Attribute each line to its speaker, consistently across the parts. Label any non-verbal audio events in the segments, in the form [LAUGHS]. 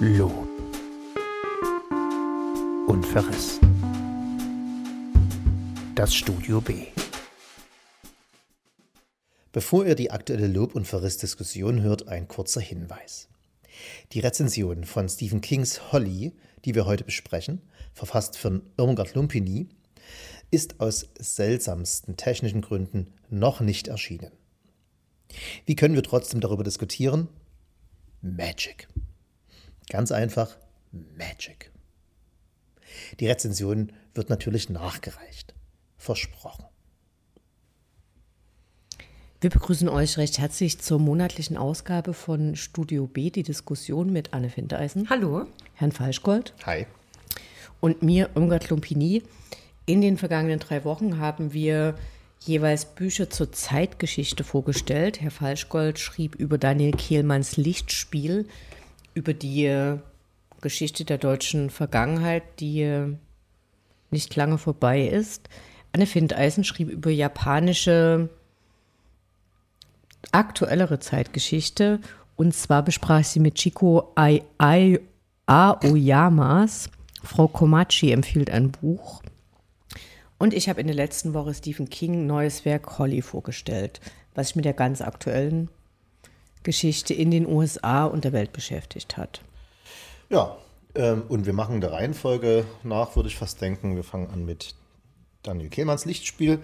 Speaker 1: Lob und Verriss. Das Studio B. Bevor ihr die aktuelle Lob- und Verriss-Diskussion hört, ein kurzer Hinweis. Die Rezension von Stephen Kings Holly, die wir heute besprechen, verfasst von Irmgard Lumpini, ist aus seltsamsten technischen Gründen noch nicht erschienen. Wie können wir trotzdem darüber diskutieren? Magic. Ganz einfach Magic. Die Rezension wird natürlich nachgereicht. Versprochen.
Speaker 2: Wir begrüßen euch recht herzlich zur monatlichen Ausgabe von Studio B, die Diskussion mit Anne Findeisen.
Speaker 3: Hallo.
Speaker 2: Herrn Falschgold.
Speaker 1: Hi.
Speaker 2: Und mir, Irmgard Lumpini. In den vergangenen drei Wochen haben wir jeweils Bücher zur Zeitgeschichte vorgestellt. Herr Falschgold schrieb über Daniel Kehlmanns Lichtspiel, über die Geschichte der deutschen Vergangenheit, die äh, nicht lange vorbei ist. Anne Findeisen schrieb über japanische aktuellere Zeitgeschichte. Und zwar besprach sie mit Chiko Ai Ai Aoyamas. Frau Komachi empfiehlt ein Buch. Und ich habe in der letzten Woche Stephen King neues Werk Holly vorgestellt, was sich mit der ganz aktuellen Geschichte in den USA und der Welt beschäftigt hat.
Speaker 1: Ja, ähm, und wir machen der Reihenfolge nach, würde ich fast denken. Wir fangen an mit Daniel Kehlmanns Lichtspiel.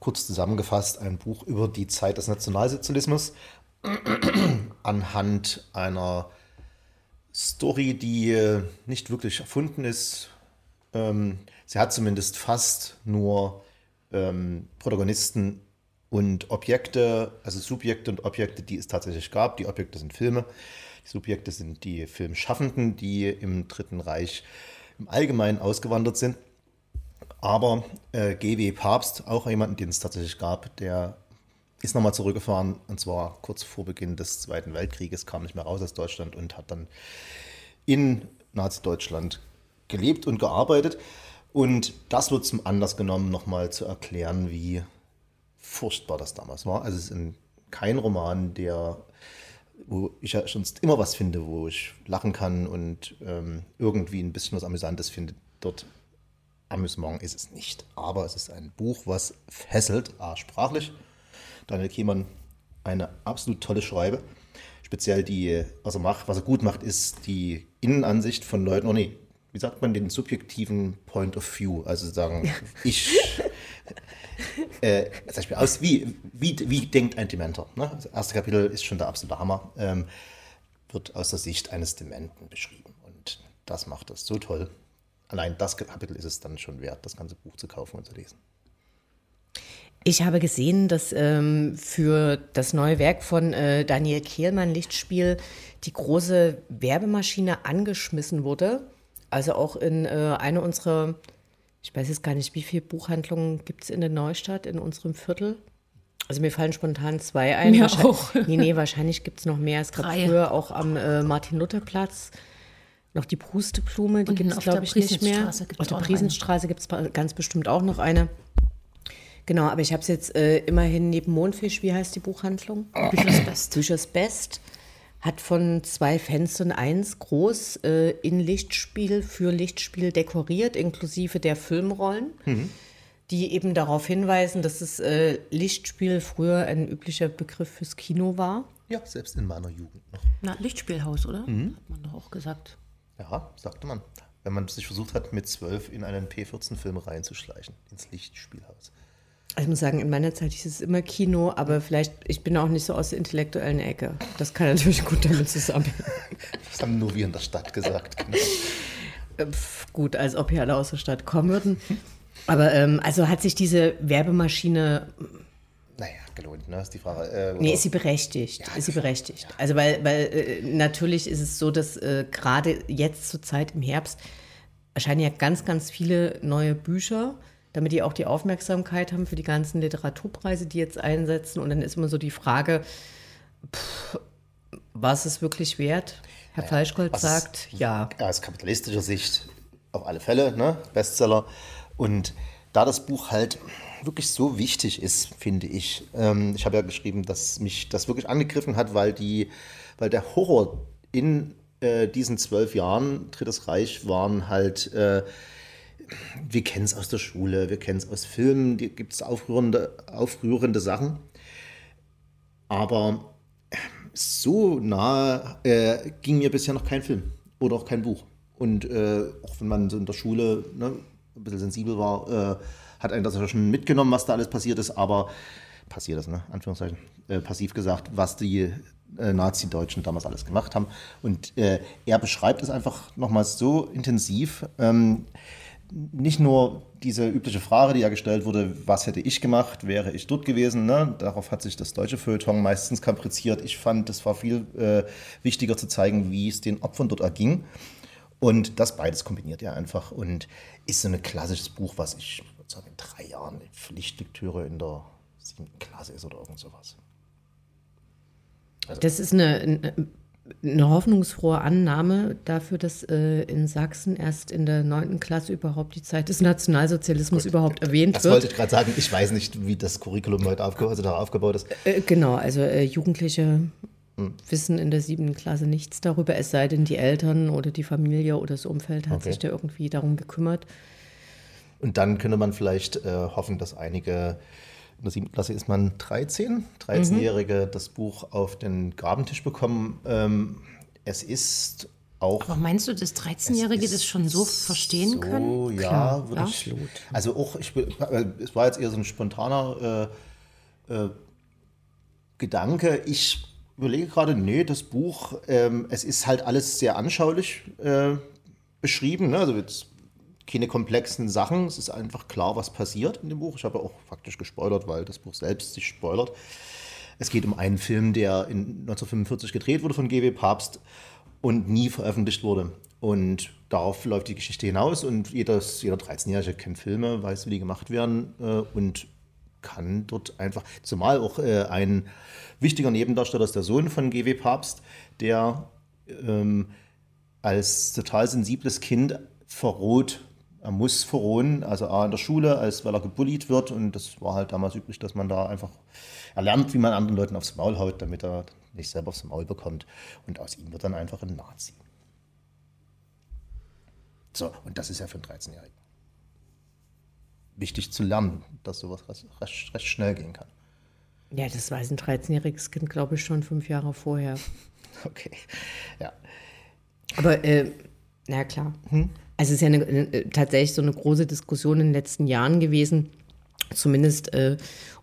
Speaker 1: Kurz zusammengefasst ein Buch über die Zeit des Nationalsozialismus [CLEARS THROAT] anhand einer Story, die äh, nicht wirklich erfunden ist. Ähm, sie hat zumindest fast nur ähm, Protagonisten und Objekte, also Subjekte und Objekte, die es tatsächlich gab. Die Objekte sind Filme. Die Subjekte sind die Filmschaffenden, die im Dritten Reich im Allgemeinen ausgewandert sind. Aber äh, G.W. Papst, auch jemanden, den es tatsächlich gab, der ist nochmal zurückgefahren und zwar kurz vor Beginn des Zweiten Weltkrieges, kam nicht mehr raus aus Deutschland und hat dann in Nazi-Deutschland gelebt und gearbeitet. Und das wird zum Anlass genommen, nochmal zu erklären, wie furchtbar das damals war. Also es ist ein, kein Roman, der, wo ich ja sonst immer was finde, wo ich lachen kann und ähm, irgendwie ein bisschen was Amüsantes finde. Dort Amüsement ist es nicht. Aber es ist ein Buch, was fesselt, a, sprachlich. Daniel Kiemann, eine absolut tolle Schreibe. Speziell die, was er macht, was er gut macht, ist die Innenansicht von Leuten, oh nee, wie sagt man, den subjektiven Point of View. Also sagen, ich, [LAUGHS] äh, ich mir aus, wie, wie, wie denkt ein Dementer? Ne? Das erste Kapitel ist schon der absolute Hammer. Ähm, wird aus der Sicht eines Dementen beschrieben. Und das macht das so toll. Allein das Kapitel ist es dann schon wert, das ganze Buch zu kaufen und zu lesen.
Speaker 2: Ich habe gesehen, dass ähm, für das neue Werk von äh, Daniel Kehlmann Lichtspiel die große Werbemaschine angeschmissen wurde. Also auch in äh, eine unserer, ich weiß jetzt gar nicht, wie viele Buchhandlungen gibt es in der Neustadt, in unserem Viertel? Also mir fallen spontan zwei ein.
Speaker 3: Mir auch.
Speaker 2: Nee, nee, wahrscheinlich gibt es noch mehr. Es gab
Speaker 3: Drei.
Speaker 2: früher auch am äh, Martin-Luther-Platz noch die Prusteblume, die gibt es, glaube ich, nicht mehr. Auf der Priesenstraße gibt es ganz bestimmt auch noch eine. Genau, aber ich habe es jetzt äh, immerhin neben Mondfisch, wie heißt die Buchhandlung?
Speaker 3: Büchers Best.
Speaker 2: Büchers Best. Hat von zwei Fenstern eins groß äh, in Lichtspiel für Lichtspiel dekoriert, inklusive der Filmrollen, die eben darauf hinweisen, dass das äh, Lichtspiel früher ein üblicher Begriff fürs Kino war.
Speaker 1: Ja, selbst in meiner Jugend noch.
Speaker 3: Na, Lichtspielhaus, oder? Hat man doch auch gesagt.
Speaker 1: Ja, sagte man. Wenn man sich versucht hat, mit zwölf in einen P14-Film reinzuschleichen, ins Lichtspielhaus.
Speaker 2: Also ich muss sagen, in meiner Zeit hieß es immer Kino, aber vielleicht, ich bin auch nicht so aus der intellektuellen Ecke. Das kann natürlich gut damit zusammenhängen. [LAUGHS]
Speaker 1: Das haben nur wir in der Stadt gesagt. Genau.
Speaker 2: Äh, pf, gut, als ob hier alle aus der Stadt kommen würden. Aber ähm, also hat sich diese Werbemaschine,
Speaker 1: Naja, gelohnt, ne? Ist die Frage. Äh,
Speaker 2: nee, ist sie berechtigt?
Speaker 1: Ja,
Speaker 2: ist sie berechtigt?
Speaker 1: ja.
Speaker 2: Also weil, weil äh, natürlich ist es so, dass äh, gerade jetzt zur Zeit im Herbst erscheinen ja ganz, ganz viele neue Bücher, damit die auch die Aufmerksamkeit haben für die ganzen Literaturpreise, die jetzt einsetzen. Und dann ist immer so die Frage, pff, was ist wirklich wert? Herr Falschgold
Speaker 1: was ist-
Speaker 2: sagt, ja.
Speaker 1: aus kapitalistischer Sicht auf alle Fälle, ne? Bestseller. Und da das Buch halt wirklich so wichtig ist, finde ich. Ähm, ich habe ja geschrieben, dass mich das wirklich angegriffen hat, weil die, weil der Horror in äh, diesen zwölf Jahren Drittes Reich waren halt, äh, wir kennen es aus der Schule, wir kennen es aus Filmen, die gibt es aufrührende, aufrührende Sachen. Aber so nah äh, ging mir bisher noch kein Film oder auch kein Buch. Und äh, auch wenn man so in der Schule ne, ein bisschen sensibel war, äh, hat einen das ja schon mitgenommen, was da alles passiert ist, aber passiert ist, ne? Anführungszeichen, äh, passiv gesagt, was die äh, Nazi-Deutschen damals alles gemacht haben. Und äh, er beschreibt es einfach nochmals so intensiv. Ähm, nicht nur diese übliche Frage, die ja gestellt wurde, was hätte ich gemacht, wäre ich dort gewesen. Ne? Darauf hat sich das deutsche Feuilleton meistens kapriziert. Ich fand, es war viel äh, wichtiger zu zeigen, wie es den Opfern dort erging. Und das beides kombiniert er einfach und ist so ein klassisches Buch, was ich sagen, in drei Jahren Pflichtlektüre in der siebten Klasse ist oder irgend sowas.
Speaker 2: Also das ist eine, eine hoffnungsfrohe Annahme dafür, dass äh, in Sachsen erst in der neunten Klasse überhaupt die Zeit des Nationalsozialismus Gut, überhaupt erwähnt
Speaker 1: das
Speaker 2: wird.
Speaker 1: Das wollte ich gerade sagen. Ich weiß nicht, wie das Curriculum heute aufge also aufgebaut ist.
Speaker 2: Äh, genau, also äh, Jugendliche hm. wissen in der siebten Klasse nichts darüber, es sei denn, die Eltern oder die Familie oder das Umfeld hat okay. sich da irgendwie darum gekümmert.
Speaker 1: Und dann könnte man vielleicht äh, hoffen, dass einige in der siebten Klasse ist man 13, 13-Jährige mhm. das Buch auf den Grabentisch bekommen. Ähm, es ist auch.
Speaker 3: Aber meinst du, dass 13-Jährige das schon so verstehen so, können?
Speaker 1: Ja, Klar, würde ich. Also auch, ich, äh, es war jetzt eher so ein spontaner äh, äh, Gedanke. Ich überlege gerade, nee, das Buch, ähm, es ist halt alles sehr anschaulich äh, beschrieben. Ne? Also jetzt keine komplexen Sachen. Es ist einfach klar, was passiert in dem Buch. Ich habe auch faktisch gespoilert, weil das Buch selbst sich spoilert. Es geht um einen Film, der in 1945 gedreht wurde von G.W. Papst und nie veröffentlicht wurde. Und darauf läuft die Geschichte hinaus und jedes, jeder 13-Jährige kennt Filme, weiß, wie die gemacht werden äh, und kann dort einfach, zumal auch äh, ein wichtiger Nebendarsteller ist der Sohn von G.W. Papst, der ähm, als total sensibles Kind verroht er muss verrohen, also A in der Schule, als weil er gebullied wird. Und das war halt damals üblich, dass man da einfach erlernt, wie man anderen Leuten aufs Maul haut, damit er nicht selber aufs Maul bekommt. Und aus ihm wird dann einfach ein Nazi. So, und das ist ja für einen 13-Jährigen. Wichtig zu lernen, dass sowas recht, recht, schnell gehen kann.
Speaker 2: Ja, das weiß ein 13-jähriges Kind, glaube ich, schon fünf Jahre vorher. [LAUGHS]
Speaker 1: Okay, ja.
Speaker 2: Aber, äh, na klar. Hm? Also es ist ja eine, eine, tatsächlich so eine große Diskussion in den letzten Jahren gewesen, zumindest äh,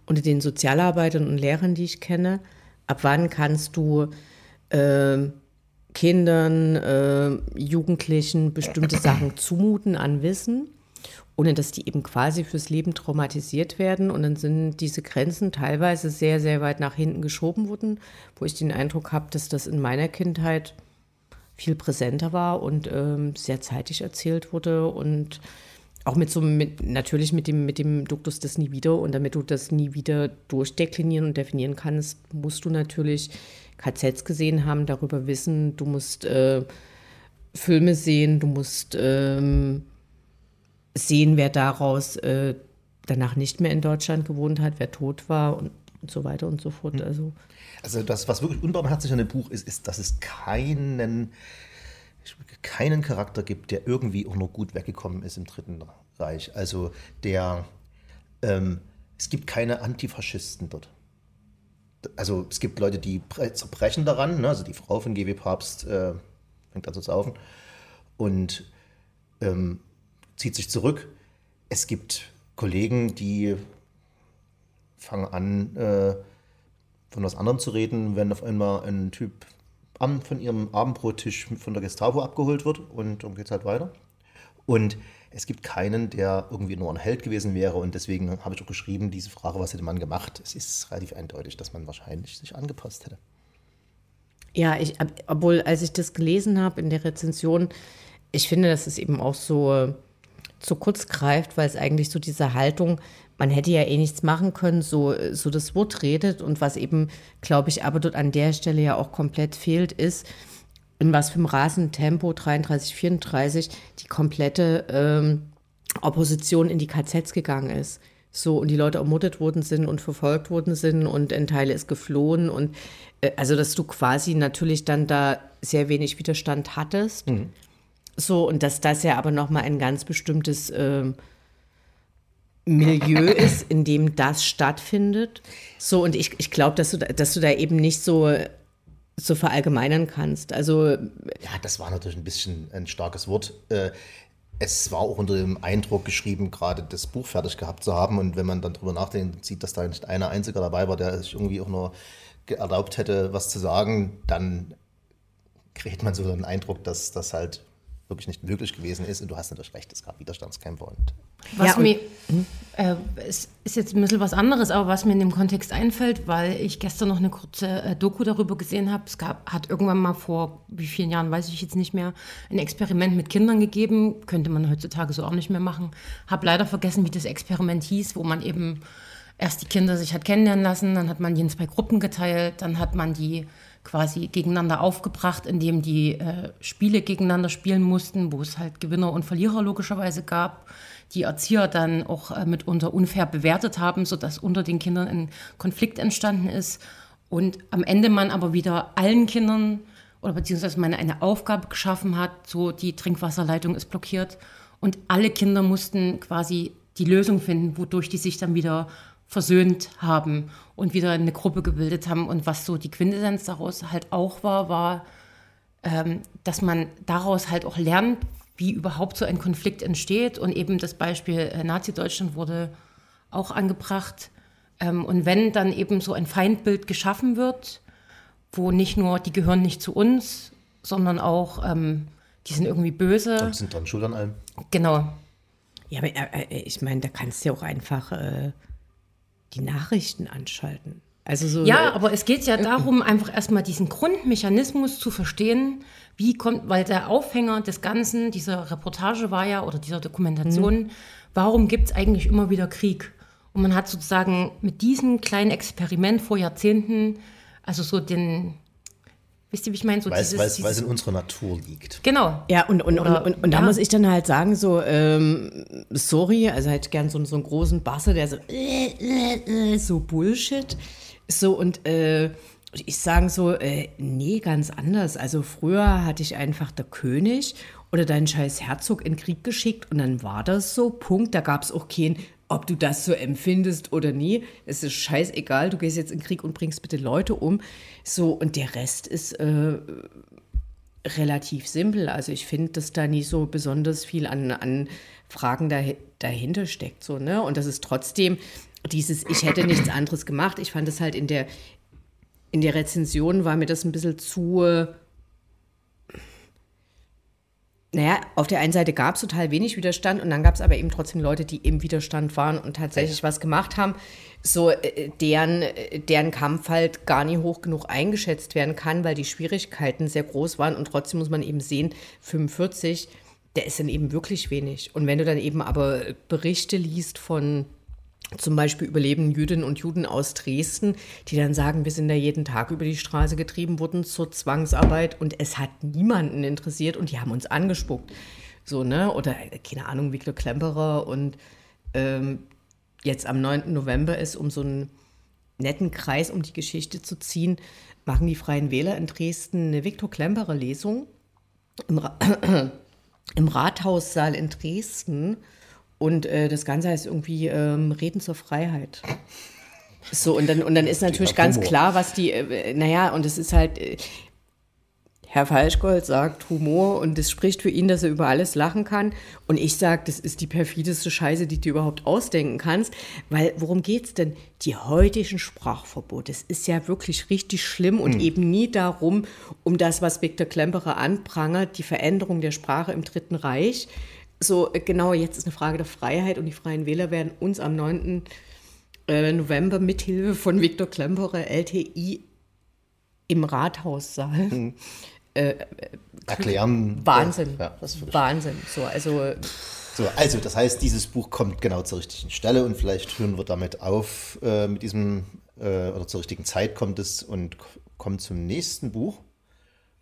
Speaker 2: unter den Sozialarbeitern und Lehrern, die ich kenne. Ab wann kannst du äh, Kindern, äh, Jugendlichen bestimmte Sachen zumuten an Wissen, ohne dass die eben quasi fürs Leben traumatisiert werden. Und dann sind diese Grenzen teilweise sehr, sehr weit nach hinten geschoben worden, wo ich den Eindruck habe, dass das in meiner Kindheit viel präsenter war und ähm, sehr zeitig erzählt wurde und auch mit so mit, natürlich mit dem mit dem Duktus des nie wieder und damit du das nie wieder durchdeklinieren und definieren kannst, musst du natürlich KZs gesehen haben, darüber wissen, du musst äh, Filme sehen, du musst ähm, sehen, wer daraus äh, danach nicht mehr in Deutschland gewohnt hat, wer tot war und, und so weiter und so fort. Mhm. Also
Speaker 1: also das, was wirklich unbarmherzig an dem Buch ist, ist, dass es keinen, keinen Charakter gibt, der irgendwie auch nur gut weggekommen ist im Dritten Reich. Also der, ähm, es gibt keine Antifaschisten dort. Also es gibt Leute, die zerbrechen daran, ne? also die Frau von GW Papst äh, fängt an zu saufen und ähm, zieht sich zurück. Es gibt Kollegen, die fangen an, äh, von was anderem zu reden, wenn auf einmal ein Typ von ihrem Abendbrottisch von der Gestapo abgeholt wird und dann geht es halt weiter. Und es gibt keinen, der irgendwie nur ein Held gewesen wäre und deswegen habe ich auch geschrieben, diese Frage, was hätte man gemacht? Es ist relativ eindeutig, dass man wahrscheinlich sich angepasst hätte.
Speaker 2: Ja, ich, obwohl, als ich das gelesen habe in der Rezension, ich finde, dass es eben auch so zu kurz greift, weil es eigentlich so diese Haltung, man hätte ja eh nichts machen können, so, so das Wort redet. Und was eben, glaube ich, aber dort an der Stelle ja auch komplett fehlt, ist, in was für einem rasenden Tempo 33, 34 die komplette ähm, Opposition in die KZs gegangen ist. So, und die Leute ermordet worden sind und verfolgt worden sind und ein Teil ist geflohen. Und äh, also, dass du quasi natürlich dann da sehr wenig Widerstand hattest. So, und dass das ja aber nochmal ein ganz bestimmtes ähm, Milieu ist, in dem das stattfindet. So, und ich, ich glaube, dass du, da- dass du da eben nicht so, so verallgemeinern kannst. Also,
Speaker 1: Ja, das war natürlich ein bisschen ein starkes Wort. Äh, Es war auch unter dem Eindruck geschrieben, gerade das Buch fertig gehabt zu haben. Und wenn man dann drüber nachdenkt, sieht, dass da nicht einer einziger dabei war, der sich irgendwie auch nur erlaubt hätte, was zu sagen, dann kriegt man so einen Eindruck, dass das halt wirklich nicht möglich gewesen ist. Und du hast natürlich recht, es gab Widerstandskämpfer und
Speaker 3: Was
Speaker 2: Ja,
Speaker 3: mir, äh, es ist jetzt ein bisschen was anderes, aber was mir in dem Kontext einfällt, weil ich gestern noch eine kurze äh, Doku darüber gesehen habe. Es gab, hat irgendwann mal vor wie vielen Jahren, weiß ich jetzt nicht mehr, ein Experiment mit Kindern gegeben. Könnte man heutzutage so auch nicht mehr machen. Habe leider vergessen, wie das Experiment hieß, wo man eben erst die Kinder sich hat kennenlernen lassen, dann hat man die in zwei Gruppen geteilt, dann hat man die quasi gegeneinander aufgebracht, indem die äh, Spiele gegeneinander spielen mussten, wo es halt Gewinner und Verlierer logischerweise gab. Die Erzieher dann auch äh, mitunter unfair bewertet haben, sodass unter den Kindern ein Konflikt entstanden ist. Und am Ende man aber wieder allen Kindern oder beziehungsweise man eine Aufgabe geschaffen hat, so die Trinkwasserleitung ist blockiert. Und alle Kinder mussten quasi die Lösung finden, wodurch die sich dann wieder versöhnt haben und wieder eine Gruppe gebildet haben. Und was so die Quintessenz daraus halt auch war, war, ähm, dass man daraus halt auch lernt, wie überhaupt so ein Konflikt entsteht. Und eben das Beispiel äh, Nazi-Deutschland wurde auch angebracht. Ähm, und wenn dann eben so ein Feindbild geschaffen wird, wo nicht nur die gehören nicht zu uns, sondern auch die sind irgendwie böse.
Speaker 1: und sind dran schuld an allem.
Speaker 3: Genau.
Speaker 2: ja, aber äh, äh, ich meine, da kannst du ja auch einfach äh, die Nachrichten anschalten. Also so.
Speaker 3: Ja, aber es geht ja [LAUGHS] darum, einfach erstmal diesen Grundmechanismus zu verstehen, wie kommt, weil der Aufhänger des Ganzen, dieser Reportage war ja, oder dieser Dokumentation, warum gibt es eigentlich immer wieder Krieg? Und man hat sozusagen mit diesem kleinen Experiment vor Jahrzehnten, also so den, wisst ihr, wie ich meine? So
Speaker 1: Weil es- in unserer Natur liegt.
Speaker 3: genau.
Speaker 2: Ja, und, und,
Speaker 3: Oder-
Speaker 2: und, und, und da
Speaker 3: ja.
Speaker 2: muss ich dann halt sagen, so, ähm, sorry, also halt gern so, so einen großen Basse, der so, äh, äh, äh, so Bullshit. So, und äh, ich sage so, äh, nee, ganz anders. Also früher hatte ich einfach der König oder deinen scheiß Herzog in den Krieg geschickt und dann war das so, Punkt. Da gab es auch kein, ob du das so empfindest oder nie. Es ist scheißegal, du gehst jetzt in den Krieg und bringst bitte Leute um. So, und der Rest ist äh, relativ simpel. Also ich finde, dass da nie so besonders viel an, an Fragen dahi- dahinter steckt. So, ne? Und das ist trotzdem dieses, ich hätte nichts anderes gemacht. Ich fand das halt in der, in der Rezension war mir das ein bisschen zu. Naja, auf der einen Seite gab es total wenig Widerstand und dann gab es aber eben trotzdem Leute, die im Widerstand waren und tatsächlich was gemacht haben, so äh, deren, deren Kampf halt gar nicht hoch genug eingeschätzt werden kann, weil die Schwierigkeiten sehr groß waren und trotzdem muss man eben sehen, 45, der ist dann eben wirklich wenig. Und wenn du dann eben aber Berichte liest von zum Beispiel überlebenden Jüdinnen und Juden aus Dresden, die dann sagen, wir sind da jeden Tag über die Straße getrieben worden zur Zwangsarbeit und es hat niemanden interessiert und die haben uns angespuckt. So, ne? Oder, äh, keine Ahnung, Viktor Klemperer und ähm, jetzt am 9. November ist, um so einen netten Kreis um die Geschichte zu ziehen, machen die Freien Wähler in Dresden eine Viktor Klemperer Lesung im, Ra [CLEARS THROAT] im Rathaussaal in Dresden. Und äh, das Ganze heißt irgendwie ähm, Reden zur Freiheit. So, und dann, und dann ist natürlich ganz
Speaker 1: Humor.
Speaker 2: klar, was die, äh, naja, und es ist halt, äh, Herr Falschgold sagt Humor und es spricht für ihn, dass er über alles lachen kann. Und ich sage, das ist die perfideste Scheiße, die du überhaupt ausdenken kannst. Weil worum geht's denn? Die heutigen Sprachverbote. Es ist ja wirklich richtig schlimm und eben nie darum, um das, was Viktor Klemperer anprangert, die Veränderung der Sprache im Dritten Reich. So, äh, genau, jetzt ist eine Frage der Freiheit und die Freien Wähler werden uns am 9. äh, November mithilfe von Viktor Klemperer, LTI, im Rathaussaal
Speaker 1: Erklären.
Speaker 2: Wahnsinn.
Speaker 1: Ja, das würde ich
Speaker 2: Wahnsinn. So, also
Speaker 1: So, also das heißt, dieses Buch kommt genau zur richtigen Stelle und vielleicht hören wir damit auf äh, mit diesem, äh, oder zur richtigen Zeit kommt es und kommt zum nächsten Buch.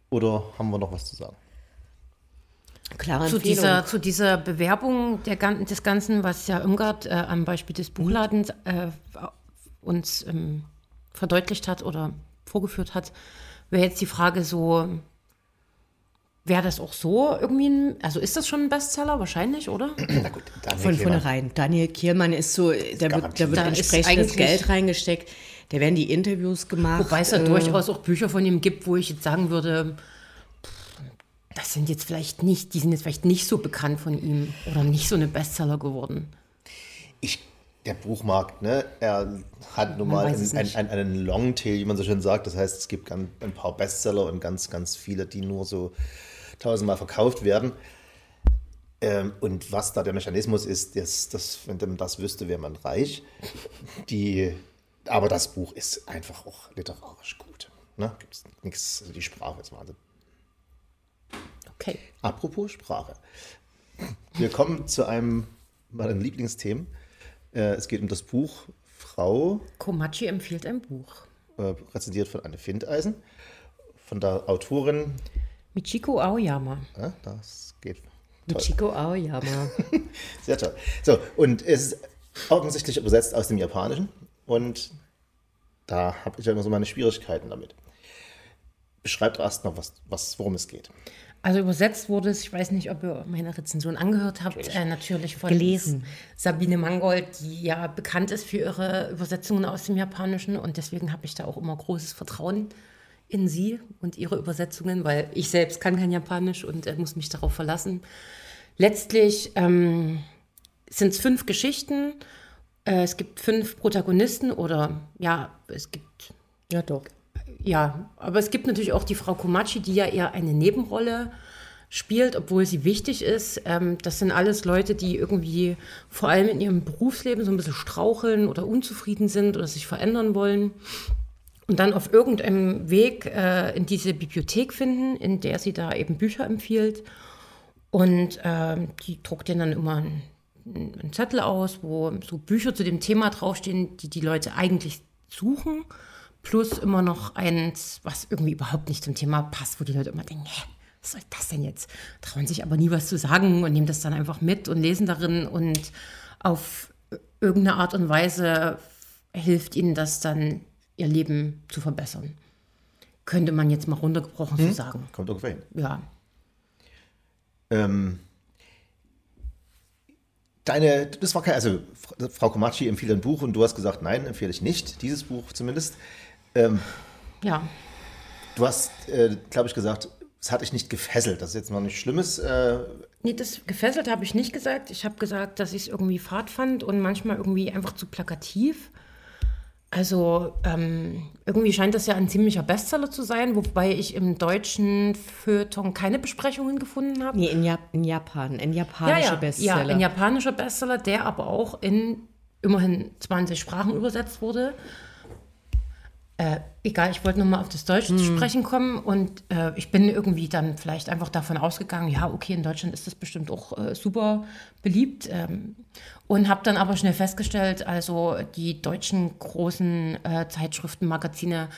Speaker 1: Oder haben wir noch was zu sagen?
Speaker 2: Klare
Speaker 3: Zu dieser, zu dieser Bewerbung der, gan- des Ganzen, was ja Irmgard äh, am Beispiel des Buchladens äh, uns ähm, verdeutlicht hat oder vorgeführt hat, wäre jetzt die Frage so, wäre das auch so irgendwie ein, also ist das schon ein Bestseller wahrscheinlich, oder? [CLEARS THROAT]
Speaker 1: Na gut, Daniel
Speaker 2: Von vornherein. Daniel Kielmann ist so, da wird, da wird entsprechendes Geld reingesteckt. Da werden die Interviews gemacht.
Speaker 3: Wobei es ja
Speaker 2: äh,
Speaker 3: durchaus auch Bücher von ihm gibt, wo ich jetzt sagen würde, das sind jetzt vielleicht nicht, die sind jetzt vielleicht nicht so bekannt von ihm oder nicht so eine Bestseller geworden.
Speaker 1: Ich, der Buchmarkt, ne, er hat nun mal einen, einen, einen Longtail, wie man so schön sagt. Das heißt, es gibt ganz, ein paar Bestseller und ganz, ganz viele, die nur so tausendmal verkauft werden. Ähm, und was da der Mechanismus ist, das, das, wenn man das wüsste, wäre man reich. Die, aber das Buch ist einfach auch literarisch gut. Ne? Gibt es nichts, also die Sprache ist Wahnsinn.
Speaker 3: Okay.
Speaker 1: Apropos Sprache. Wir kommen zu einem meiner Lieblingsthemen. Äh, Es geht um das Buch Frau,
Speaker 3: Komachi empfiehlt ein Buch.
Speaker 1: äh, rezensiert von Anne Findeisen, von der Autorin.
Speaker 3: Michiko Aoyama.
Speaker 1: Ja, das geht toll.
Speaker 2: Chico Aoyama. [LAUGHS]
Speaker 1: Sehr toll. So, und es ist offensichtlich übersetzt aus dem Japanischen. Und da habe ich ja immer so meine Schwierigkeiten damit. Beschreibt erst noch, was, was, worum es geht.
Speaker 3: Also übersetzt wurde es, ich weiß nicht, ob ihr meine Rezension angehört habt, äh, natürlich von
Speaker 2: Gelesen.
Speaker 3: Sabine Mangold, die ja bekannt ist für ihre Übersetzungen aus dem Japanischen und deswegen habe ich da auch immer großes Vertrauen in sie und ihre Übersetzungen, weil ich selbst kann kein Japanisch und äh, muss mich darauf verlassen. Letztlich ähm, sind es fünf Geschichten, äh, es gibt fünf Protagonisten oder ja, es gibt
Speaker 2: ja, doch.
Speaker 3: Ja, aber es gibt natürlich auch die Frau Komachi, die ja eher eine Nebenrolle spielt, obwohl sie wichtig ist. Ähm, das sind alles Leute, die irgendwie vor allem in ihrem Berufsleben so ein bisschen straucheln oder unzufrieden sind oder sich verändern wollen. Und dann auf irgendeinem Weg äh, in diese Bibliothek finden, in der sie da eben Bücher empfiehlt. Und ähm, die druckt denen dann immer einen, einen Zettel aus, wo so Bücher zu dem Thema draufstehen, die die Leute eigentlich suchen. Plus immer noch eins, was irgendwie überhaupt nicht zum Thema passt, wo die Leute immer denken, hä, was soll das denn jetzt? Trauen sich aber nie was zu sagen und nehmen das dann einfach mit und lesen darin und auf irgendeine Art und Weise hilft ihnen das dann, ihr Leben zu verbessern. Könnte man jetzt mal runtergebrochen so sagen.
Speaker 1: Kommt ungefähr hin.
Speaker 3: Ja.
Speaker 1: Ähm, deine, das war kein, also Frau Komachi empfiehlt ein Buch und du hast gesagt, nein, empfehle ich nicht, dieses Buch zumindest.
Speaker 3: Ja,
Speaker 1: Du hast, äh, glaube ich, gesagt, es hat dich nicht gefesselt. Das ist jetzt noch nichts Schlimmes. Äh,
Speaker 3: Nee, das gefesselt habe ich nicht gesagt. Ich habe gesagt, dass ich es irgendwie fad fand und manchmal irgendwie einfach zu plakativ. Also ähm, irgendwie scheint das ja ein ziemlicher Bestseller zu sein, wobei ich im deutschen Feuilleton keine Besprechungen gefunden habe.
Speaker 2: Nee, in, Jap in Japan. Ein japanischer Bestseller.
Speaker 3: Ja, ein japanischer Bestseller, der aber auch in immerhin 20 Sprachen übersetzt wurde. Äh, egal, ich wollte nochmal auf das Deutsche zu sprechen kommen und äh, ich bin irgendwie dann vielleicht einfach davon ausgegangen, ja, okay, in Deutschland ist das bestimmt auch äh, super beliebt ähm, und habe dann aber schnell festgestellt, also die deutschen großen äh, Zeitschriften, Magazine,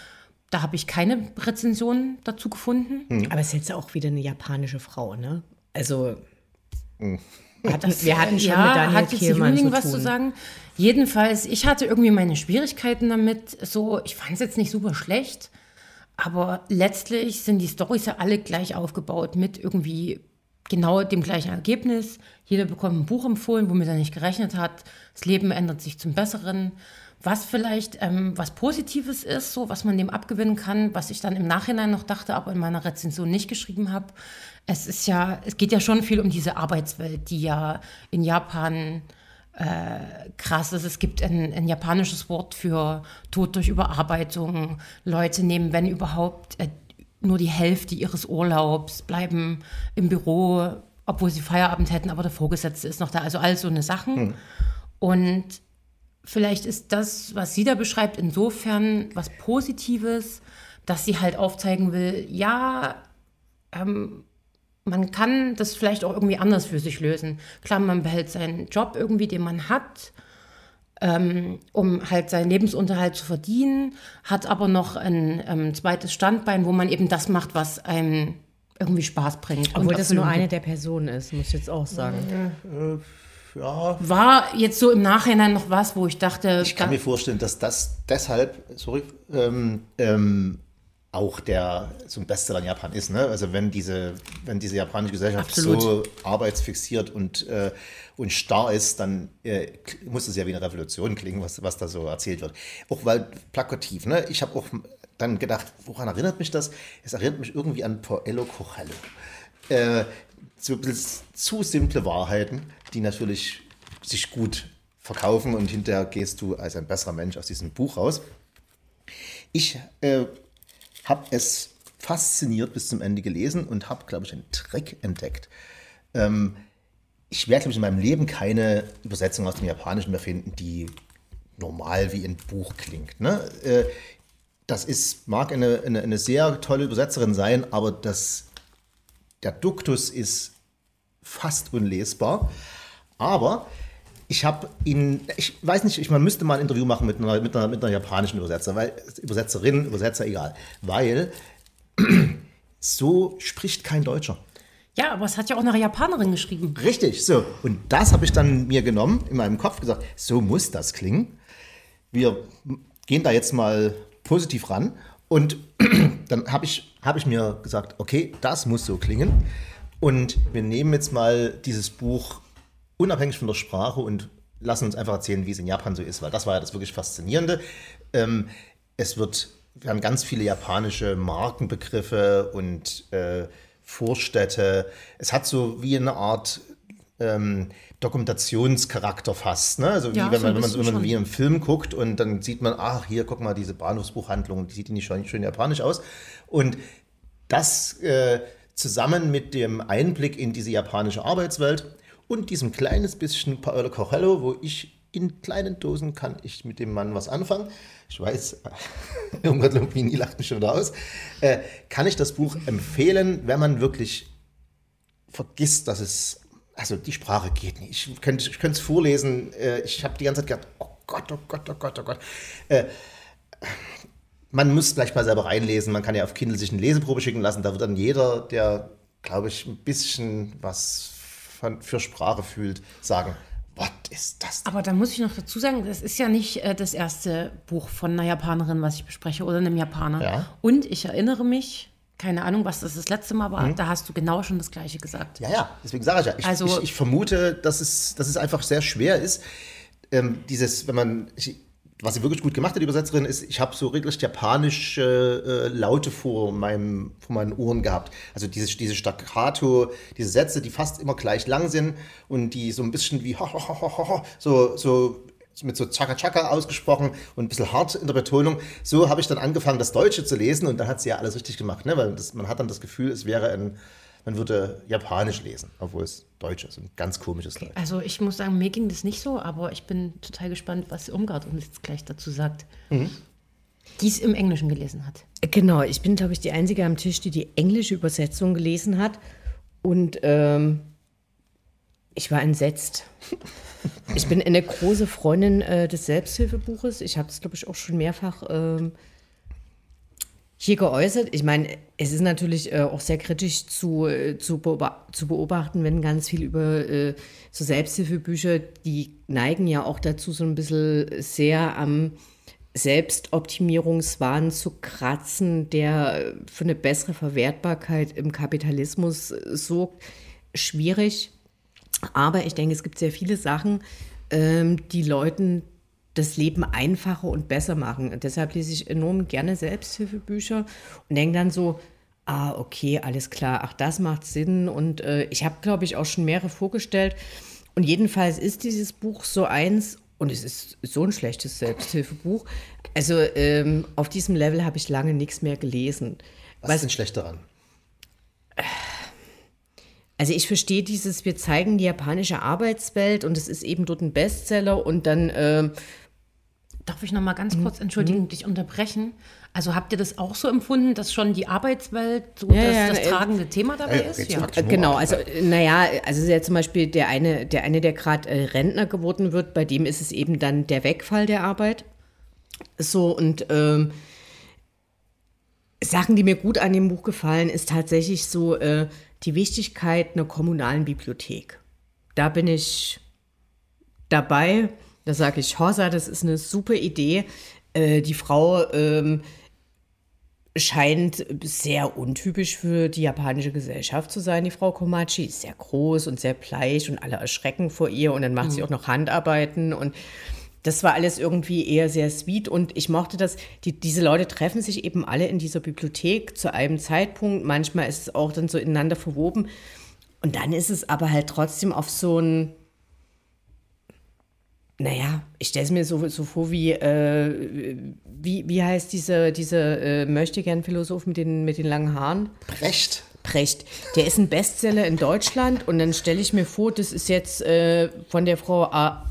Speaker 3: da habe ich keine Rezensionen dazu gefunden.
Speaker 2: Aber es ist jetzt auch wieder eine japanische Frau, ne? Also, Hatten, wir hatten schon
Speaker 3: ja,
Speaker 2: mit Daniel
Speaker 3: hat
Speaker 2: Kehlmann zu
Speaker 3: was
Speaker 2: tun.
Speaker 3: zu sagen. Jedenfalls, ich hatte irgendwie meine Schwierigkeiten damit. So, ich fand es jetzt nicht super schlecht, aber letztlich sind die Storys ja alle gleich aufgebaut mit irgendwie genau dem gleichen Ergebnis. Jeder bekommt ein Buch empfohlen, womit er nicht gerechnet hat. Das Leben ändert sich zum Besseren. Was vielleicht ähm, was Positives ist, so was man dem abgewinnen kann, was ich dann im Nachhinein noch dachte, aber in meiner Rezension nicht geschrieben habe. Es ist ja, es geht ja schon viel um diese Arbeitswelt, die ja in Japan äh, krass ist. Es gibt ein, ein japanisches Wort für Tod durch Überarbeitung. Leute nehmen, wenn überhaupt, äh, nur die Hälfte ihres Urlaubs, bleiben im Büro, obwohl sie Feierabend hätten, aber der Vorgesetzte ist noch da. Also all so eine Sachen. Und vielleicht ist das, was sie da beschreibt, insofern was Positives, dass sie halt aufzeigen will, ja, ähm, man kann das vielleicht auch irgendwie anders für sich lösen. Klar, man behält seinen Job irgendwie, den man hat, ähm, um halt seinen Lebensunterhalt zu verdienen, hat aber noch ein ähm, zweites Standbein, wo man eben das macht, was einem irgendwie Spaß bringt.
Speaker 2: Obwohl
Speaker 3: und
Speaker 2: das nur eine der Personen ist, muss ich jetzt auch sagen.
Speaker 1: ja,
Speaker 3: War jetzt so im Nachhinein noch was, wo ich dachte,
Speaker 1: ich kann mir vorstellen, dass das deshalb, sorry, ähm, ähm, auch der so ein Bestseller in Japan ist. Ne? Also wenn diese, wenn diese japanische Gesellschaft
Speaker 3: Absolut.
Speaker 1: so arbeitsfixiert und, äh, und starr ist, dann äh, muss es ja wie eine Revolution klingen, was, was da so erzählt wird. Auch weil plakativ. Ne? Ich habe auch dann gedacht, woran erinnert mich das? Es erinnert mich irgendwie an Paolo Coelho. Äh, bisschen zu simple Wahrheiten, die natürlich sich gut verkaufen und hinterher gehst du als ein besserer Mensch aus diesem Buch raus. Ich äh, habe es fasziniert bis zum Ende gelesen und habe, glaube ich, einen Trick entdeckt. Ähm, ich werde, glaube ich, in meinem Leben keine Übersetzung aus dem Japanischen mehr finden, die normal wie ein Buch klingt. Ne? Äh, das ist, mag eine, eine, eine sehr tolle Übersetzerin sein, aber das, der Duktus ist fast unlesbar. Aber ich habe ihn, ich weiß nicht, ich, man müsste mal ein Interview machen mit einer, mit einer, mit einer japanischen Übersetzer, weil, Übersetzerin, Übersetzer, egal. Weil [CLEARS THROAT] so spricht kein Deutscher.
Speaker 3: Ja, aber es hat ja auch eine Japanerin geschrieben.
Speaker 1: Richtig, so. Und das habe ich dann mir genommen, in meinem Kopf gesagt, so muss das klingen. Wir gehen da jetzt mal positiv ran. Und [CLEARS THROAT] dann habe ich, hab ich mir gesagt, okay, das muss so klingen. Und wir nehmen jetzt mal dieses Buch unabhängig von der Sprache und lassen uns einfach erzählen, wie es in Japan so ist, weil das war ja das wirklich Faszinierende. Ähm, es wird, wir haben ganz viele japanische Markenbegriffe und äh, Vorstädte. Es hat so wie eine Art ähm, Dokumentationscharakter fast. Ne? Also wie
Speaker 3: Ja,
Speaker 1: wenn man, wenn man, wenn man wie einen Film guckt und dann sieht man, ach, hier, guck mal, diese Bahnhofsbuchhandlung, die sieht nicht schön, schön japanisch aus. Und das äh, zusammen mit dem Einblick in diese japanische Arbeitswelt und diesem kleines bisschen Paolo Coelho, wo ich in kleinen Dosen kann ich mit dem Mann was anfangen. Ich weiß, [LAUGHS] Irmgard Lumpini lacht mich schon wieder aus. Äh, kann ich das Buch empfehlen, wenn man wirklich vergisst, dass es, also die Sprache geht nicht. Ich könnte es vorlesen. Äh, ich habe die ganze Zeit gedacht, oh Gott, oh Gott, oh Gott, oh Gott. Äh, man muss gleich mal selber reinlesen. Man kann ja auf Kindle sich eine Leseprobe schicken lassen. Da wird dann jeder, der, glaube ich, ein bisschen was für Sprache fühlt, sagen, was ist das? denn?
Speaker 3: Aber da muss ich noch dazu sagen, das ist ja nicht äh, das erste Buch von einer Japanerin, was ich bespreche, oder einem Japaner.
Speaker 1: Ja.
Speaker 3: Und ich erinnere mich, keine Ahnung, was das das letzte Mal war, da hast du genau schon das Gleiche gesagt.
Speaker 1: Ja, ja, deswegen sage ich ja. Ich,
Speaker 3: Also-
Speaker 1: ich, ich vermute, dass es, dass es einfach sehr schwer ist, ähm, dieses, wenn man, ich, was sie wirklich gut gemacht hat, die Übersetzerin, ist, ich habe so regelrecht japanische äh, Laute vor, meinem, vor meinen Ohren gehabt. Also diese, diese Staccato, diese Sätze, die fast immer gleich lang sind und die so ein bisschen wie so, so mit so Chaka Chaka ausgesprochen und ein bisschen hart in der Betonung. So habe ich dann angefangen, das Deutsche zu lesen und dann hat sie ja alles richtig gemacht, ne? weil das, man hat dann das Gefühl, es wäre ein, man würde Japanisch lesen, obwohl es Deutsch ist, ein ganz komisches Deutsch.
Speaker 3: Also ich muss sagen, mir ging das nicht so, aber ich bin total gespannt, was Irmgard uns jetzt gleich dazu sagt. Die es im Englischen gelesen hat.
Speaker 2: Genau, ich bin, glaube ich, die Einzige am Tisch, die die englische Übersetzung gelesen hat. Und ähm, ich war entsetzt. Ich bin eine große Freundin äh, des Selbsthilfebuches. Ich habe es, glaube ich, auch schon mehrfach ähm, hier geäußert. Ich meine, es ist natürlich äh, auch sehr kritisch zu, äh, zu, beoba zu beobachten, wenn ganz viel über äh, so Selbsthilfebücher, die neigen ja auch dazu, so ein bisschen sehr am Selbstoptimierungswahn zu kratzen, der für eine bessere Verwertbarkeit im Kapitalismus äh, sorgt. Schwierig. Aber ich denke, es gibt sehr viele Sachen, ähm, die Leuten das Leben einfacher und besser machen. Und deshalb lese ich enorm gerne Selbsthilfebücher und denke dann so, ah, okay, alles klar, ach, das macht Sinn. Und äh, ich habe, glaube ich, auch schon mehrere vorgestellt. Und jedenfalls ist dieses Buch so eins, und es ist so ein schlechtes Selbsthilfebuch. Also ähm, auf diesem Level habe ich lange nichts mehr gelesen.
Speaker 1: Was ist denn schlecht daran?
Speaker 2: Also ich verstehe dieses, wir zeigen die japanische Arbeitswelt und es ist eben dort ein Bestseller und dann, ähm,
Speaker 3: Darf ich noch mal
Speaker 1: Mhm.
Speaker 3: ganz kurz, entschuldigen, dich unterbrechen? Also habt ihr das auch so empfunden, dass schon die Arbeitswelt so
Speaker 2: Ja,
Speaker 3: das,
Speaker 2: ja,
Speaker 3: das
Speaker 2: äh,
Speaker 3: tragende Thema dabei
Speaker 1: ja,
Speaker 3: ist? Ja.
Speaker 2: äh, genau, also äh, naja, also ja zum Beispiel der eine, der eine, der gerade äh, Rentner geworden wird, bei dem ist es eben dann der Wegfall der Arbeit. So und ähm, Sachen, die mir gut an dem Buch gefallen, ist tatsächlich so äh, die Wichtigkeit einer kommunalen Bibliothek. Da bin ich dabei. Da sage ich, Horsa, das ist eine super Idee. Äh, die Frau ähm, scheint sehr untypisch für die japanische Gesellschaft zu sein, die Frau Komachi. Ist sehr groß und sehr bleich und alle erschrecken vor ihr und dann macht mhm. sie auch noch Handarbeiten und das war alles irgendwie eher sehr sweet und ich mochte das. Die, diese Leute treffen sich eben alle in dieser Bibliothek zu einem Zeitpunkt. Manchmal ist es auch dann so ineinander verwoben. Und dann ist es aber halt trotzdem auf so ein, naja, ich stelle es mir so, so vor wie, äh, wie, wie heißt diese, diese äh, Möchtegern-Philosoph mit den, mit den langen Haaren?
Speaker 1: Brecht.
Speaker 2: Brecht. Der ist ein Bestseller in Deutschland und dann stelle ich mir vor, das ist jetzt äh, von der Frau A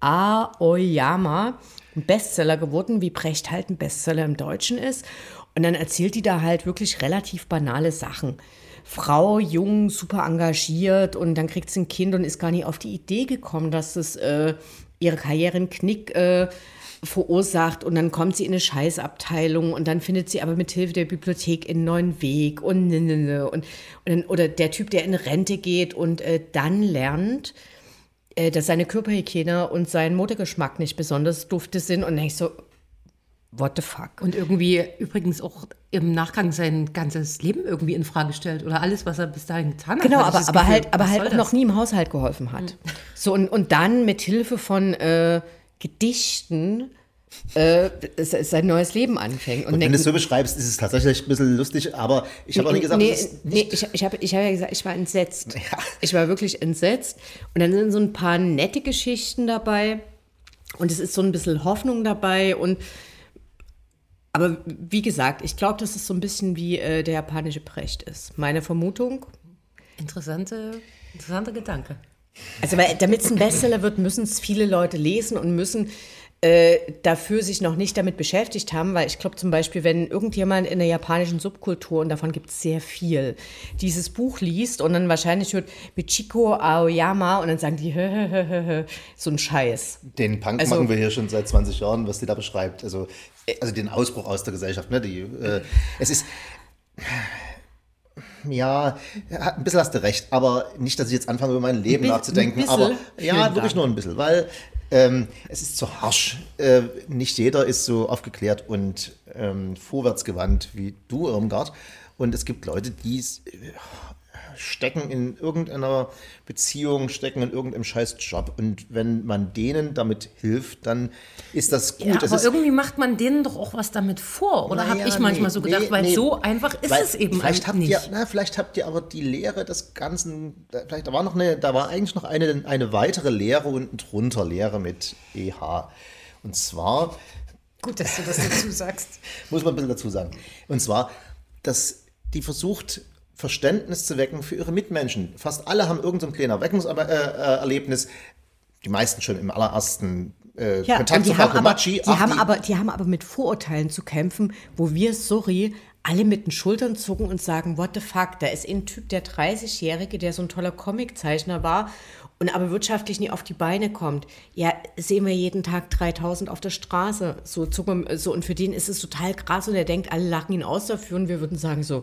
Speaker 2: Aoyama ein Bestseller geworden, wie Brecht halt ein Bestseller im Deutschen ist. Und dann erzählt die da halt wirklich relativ banale Sachen. Frau, jung, super engagiert und dann kriegt sie ein Kind und ist gar nicht auf die Idee gekommen, dass es äh, ihre Karriere einen Knick äh, verursacht und dann kommt sie in eine Scheißabteilung und dann findet sie aber mit Hilfe der Bibliothek einen neuen Weg und, und, und dann, oder der Typ, der in Rente geht und äh, dann lernt, äh, dass seine Körperhygiene und sein Modegeschmack nicht besonders dufte sind und ich so, what the fuck?
Speaker 3: Und irgendwie übrigens auch im Nachgang sein ganzes Leben irgendwie in Frage stellt oder alles, was er bis dahin getan hat.
Speaker 2: Genau, aber, aber halt, aber halt auch noch nie im Haushalt geholfen hat. Mhm. So und, und dann mit Hilfe von äh, Gedichten äh, sein neues Leben anfängt.
Speaker 1: Und, und wenn du es so beschreibst, ist es tatsächlich ein bisschen lustig, aber ich habe auch nicht gesagt,
Speaker 2: nee, nee, ich, ich habe ich hab ja gesagt, ich war entsetzt. Ja. Ich war wirklich entsetzt. Und dann sind so ein paar nette Geschichten dabei und es ist so ein bisschen Hoffnung dabei und aber wie gesagt, ich glaube, dass es so ein bisschen wie äh, der japanische Precht ist. Meine Vermutung.
Speaker 3: Interessante, interessanter Gedanke.
Speaker 2: Also, damit es ein Bestseller wird, müssen es viele Leute lesen und müssen äh, dafür sich noch nicht damit beschäftigt haben, weil ich glaube zum Beispiel, wenn irgendjemand in der japanischen Subkultur, und davon gibt es sehr viel, dieses Buch liest und dann wahrscheinlich hört Michiko Aoyama und dann sagen die, [LAUGHS] hö, hö, hö, so ein Scheiß.
Speaker 1: Den Punk also, machen wir hier schon seit 20 Jahren, was die da beschreibt. Also, also den Ausbruch aus der Gesellschaft. Ne? Die, äh, es ist ja, ein bisschen hast du recht, aber nicht, dass ich jetzt anfange, über mein Leben nachzudenken. Aber ja, wirklich nur ein bisschen, weil ähm, es ist zu harsch. Äh, nicht jeder ist so aufgeklärt und ähm, vorwärtsgewandt wie du, Irmgard. Und es gibt Leute, die äh, stecken in irgendeiner Beziehung, stecken in irgendeinem scheiß Job. Und wenn man denen damit hilft, dann ist das gut. Ja,
Speaker 3: aber irgendwie macht man denen doch auch was damit vor. Oder naja, habe ich manchmal nee, so gedacht, nee, weil nee. so einfach ist weil es eben
Speaker 1: vielleicht habt nicht. Ihr, na, vielleicht habt ihr aber die Lehre des Ganzen, vielleicht da war noch eine, da war eigentlich noch eine, eine weitere Lehre unten drunter, Lehre mit EH. Und zwar.
Speaker 3: Gut, dass du das dazu sagst. [LAUGHS]
Speaker 1: muss man ein bisschen dazu sagen. Und zwar, dass die versucht, Verständnis zu wecken für ihre Mitmenschen. Fast alle haben irgendein so kleines Erweckungserlebnis, die meisten schon im allerersten äh, ja, Kontakt
Speaker 2: zu Frau Komachi. Die, haben aber, die haben aber mit Vorurteilen zu kämpfen, wo wir, sorry, alle mit den Schultern zucken und sagen, what the fuck, da ist ein Typ, der 30-Jährige, der so ein toller Comiczeichner war und aber wirtschaftlich nie auf die Beine kommt. Ja, sehen wir jeden Tag 3000 auf der Straße. So, so, und für den ist es total krass und er denkt, alle lachen ihn aus dafür und wir würden sagen so,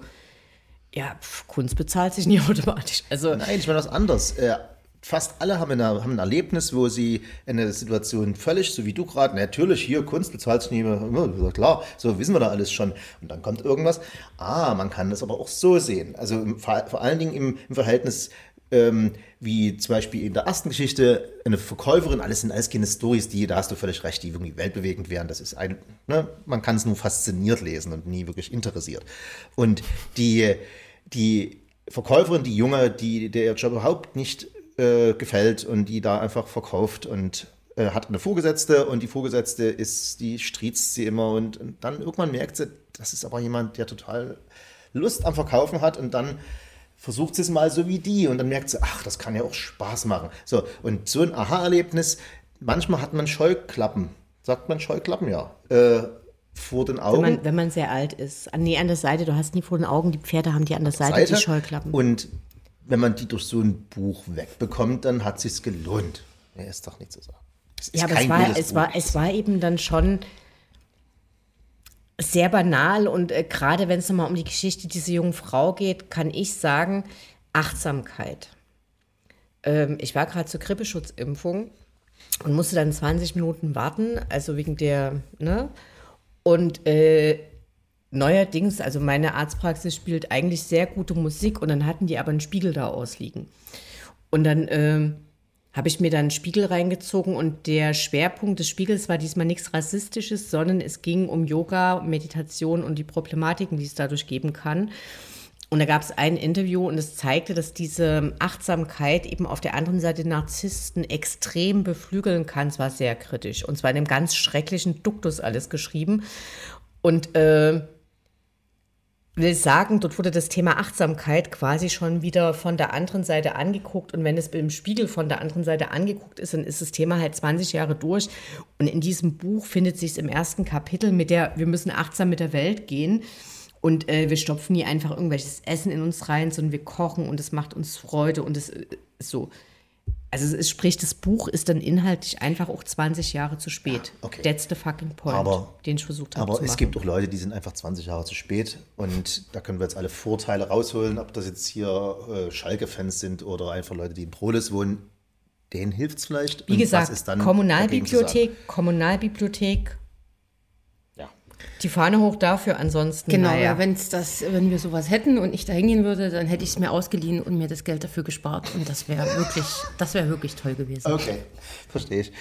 Speaker 2: ja, Kunst bezahlt sich nie [LAUGHS] automatisch. Also
Speaker 1: Nein, ich meine was anderes. Äh, fast alle haben, eine, haben, ein Erlebnis, wo sie in einer Situation völlig, so wie du gerade, natürlich, hier Kunst bezahlt sich nie mehr. Klar, so wissen wir da alles schon. Und dann kommt irgendwas. Ah, man kann das aber auch so sehen. Also im, vor allen Dingen im, im Verhältnis ähm, wie zum Beispiel in der ersten Geschichte eine Verkäuferin, alles sind alles keine Stories, die, da hast du völlig recht, die irgendwie weltbewegend wären. Das ist ein, ne, man kann es nur fasziniert lesen und nie wirklich interessiert. Und die, die Verkäuferin, die Junge, die der Job überhaupt nicht äh, gefällt und die da einfach verkauft und äh, hat eine Vorgesetzte und die Vorgesetzte ist, die striezt sie immer und, und dann irgendwann merkt sie, das ist aber jemand, der total Lust am Verkaufen hat und dann versucht sie es mal so wie die und dann merkt sie, ach, das kann ja auch Spaß machen. So, und so ein Aha-Erlebnis, manchmal hat man Scheuklappen. Sagt man Scheuklappen, ja. Äh, vor den Augen.
Speaker 2: Wenn man, wenn man, sehr alt ist. Nee, an der Seite, du hast nie vor den Augen, die Pferde haben die an der Seite, Seite die Scheuklappen.
Speaker 1: Und wenn man die durch so ein Buch wegbekommt, dann hat es sich gelohnt. Mehr ist doch nicht zu sagen.
Speaker 2: Ja, aber es war, es, war, es war eben dann schon sehr banal und äh, gerade wenn es nochmal um die Geschichte dieser jungen Frau geht, kann ich sagen, Achtsamkeit. Ähm, ich war gerade zur Grippeschutzimpfung und musste dann 20 Minuten warten, also wegen der, ne? Und äh, neuerdings, also meine Arztpraxis spielt eigentlich sehr gute Musik und dann hatten die aber einen Spiegel da ausliegen. Und dann äh, habe ich mir dann einen Spiegel reingezogen und der Schwerpunkt des Spiegels war diesmal nichts Rassistisches, sondern es ging um Yoga, Meditation und die Problematiken, die es dadurch geben kann. Und da gab es ein Interview und es zeigte, dass diese Achtsamkeit eben auf der anderen Seite Narzissten extrem beflügeln kann. Es war sehr kritisch und zwar in einem ganz schrecklichen Duktus alles geschrieben. Und äh, will sagen, dort wurde das Thema Achtsamkeit quasi schon wieder von der anderen Seite angeguckt. Und wenn es im Spiegel von der anderen Seite angeguckt ist, dann ist das Thema halt 20 Jahre durch. Und in diesem Buch findet sich es im ersten Kapitel mit der, wir müssen achtsam mit der Welt gehen. Und äh, wir stopfen nie einfach irgendwelches Essen in uns rein, sondern wir kochen und es macht uns Freude und es ist so. Also es sprich, das Buch ist dann inhaltlich einfach auch 20 Jahre zu spät. Okay. That's the fucking point,
Speaker 1: aber, den ich versucht habe Aber es gibt auch Leute, die sind einfach 20 Jahre zu spät und da können wir jetzt alle Vorteile rausholen, ob das jetzt hier äh, Schalke-Fans sind oder einfach Leute, die in Prolis wohnen. Denen hilft es vielleicht.
Speaker 2: Wie und gesagt, Kommunalbibliothek, Kommunalbibliothek, die Fahne hoch dafür, ansonsten.
Speaker 3: Genau, naja. ja, wenn's das, wenn wir sowas hätten und ich da hingehen würde, dann hätte ich es mir ausgeliehen und mir das Geld dafür gespart. Und das wäre wirklich, das wäre wirklich toll gewesen.
Speaker 1: Okay, verstehe ich.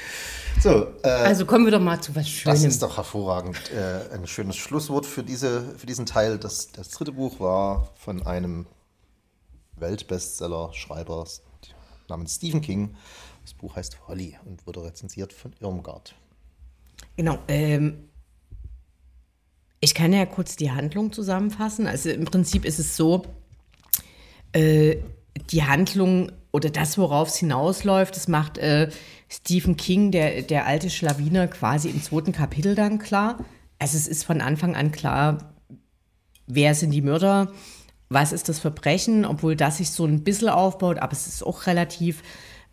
Speaker 1: So,
Speaker 3: äh, also kommen wir doch mal zu was Schönem.
Speaker 1: Das ist doch hervorragend. Äh, ein schönes Schlusswort für, diese, für diesen Teil. Das, das dritte Buch war von einem Weltbestseller-Schreiber namens Stephen King. Das Buch heißt Holly und wurde rezensiert von Irmgard.
Speaker 2: Genau. Ähm, ich kann ja kurz die Handlung zusammenfassen. Also im Prinzip ist es so, äh, die Handlung oder das, worauf es hinausläuft, das macht äh, Stephen King, der, der alte Schlawiner, quasi im zweiten Kapitel dann klar. Also es ist von Anfang an klar, wer sind die Mörder, was ist das Verbrechen, obwohl das sich so ein bisschen aufbaut, aber es ist auch relativ